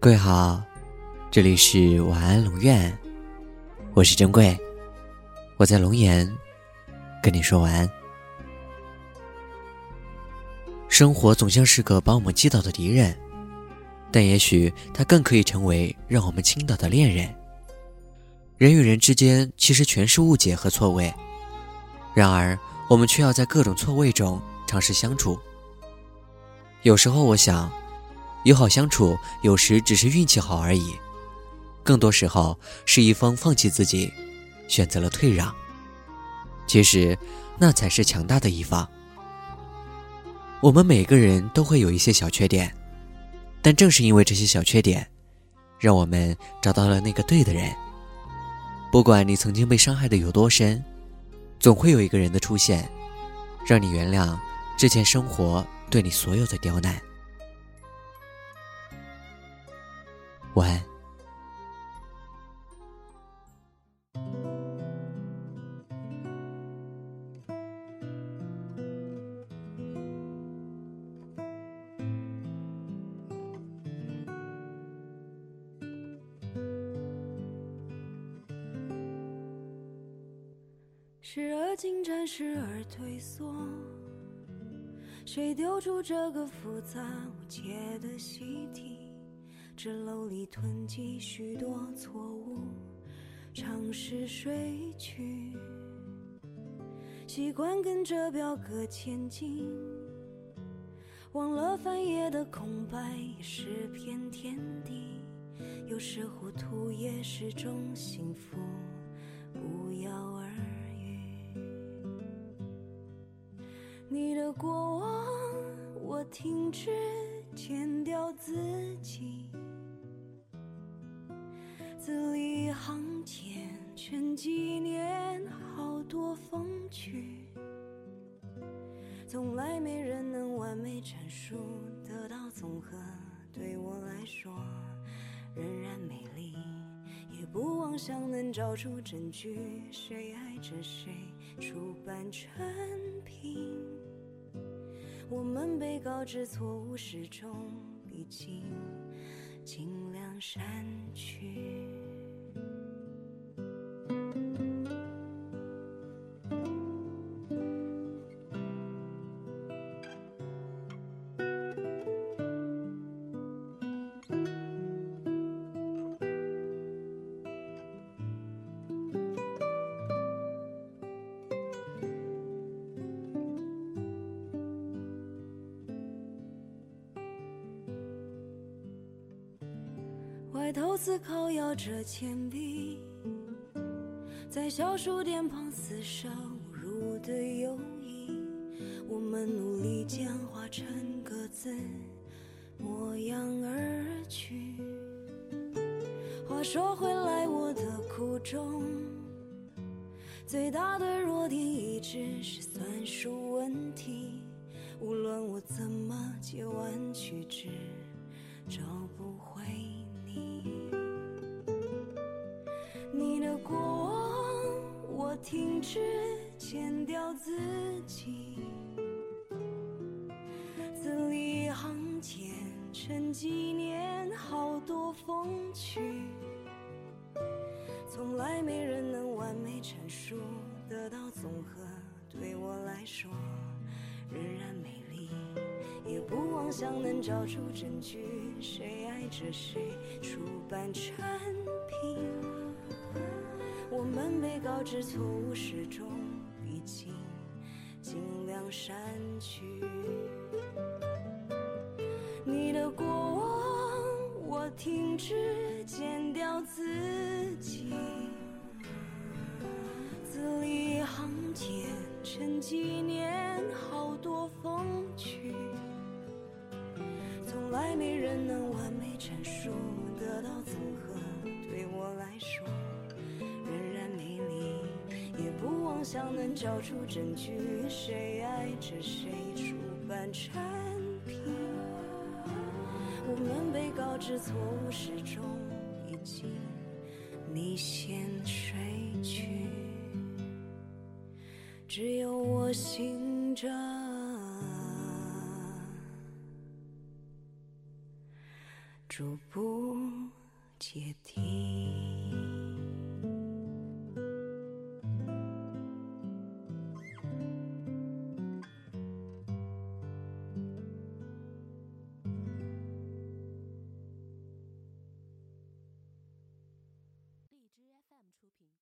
各位好，这里是晚安龙院，我是珍贵，我在龙岩跟你说晚安。生活总像是个把我们击倒的敌人，但也许它更可以成为让我们倾倒的恋人。人与人之间其实全是误解和错位，然而我们却要在各种错位中尝试相处。有时候我想。友好相处，有时只是运气好而已，更多时候是一方放弃自己，选择了退让。其实，那才是强大的一方。我们每个人都会有一些小缺点，但正是因为这些小缺点，让我们找到了那个对的人。不管你曾经被伤害的有多深，总会有一个人的出现，让你原谅之前生活对你所有的刁难。晚安。时而进展，时而退缩，谁丢出这个复杂无解的习题？纸篓里囤积许多错误，尝试睡去，习惯跟着表格前进，忘了翻页的空白也是片天地。有时糊涂也是种幸福，不药你的过往，我停止剪掉自己。字里行间，沉几年，好多风趣，从来没人能完美阐述，得到综合，对我来说仍然美丽，也不妄想能找出证据，谁爱着谁，出版成品，我们被告知错误始终必经。尽量删去。歪头思考，摇着铅笔，在小数点旁厮杀侮辱的友谊。我们努力简化成各自模样而去。话说回来，我的苦衷，最大的弱点一直是算术问题。无论我怎么截弯曲直，找不回。停止剪掉自己，字里行间，沉几年，好多风趣，从来没人能完美阐述，得到综合，对我来说仍然美丽，也不妄想能找出证据，谁爱着谁，出版成品。我们被告知错误始终已经，尽量删去。你的过往，我停止剪掉自己。字里行间，沉几年，好多风趣，从来没人能完美阐述，得到综合，对我来说。方向能找出证据谁爱着谁出版产品我们被告知错误始终已经你先睡去只有我醒着逐步解体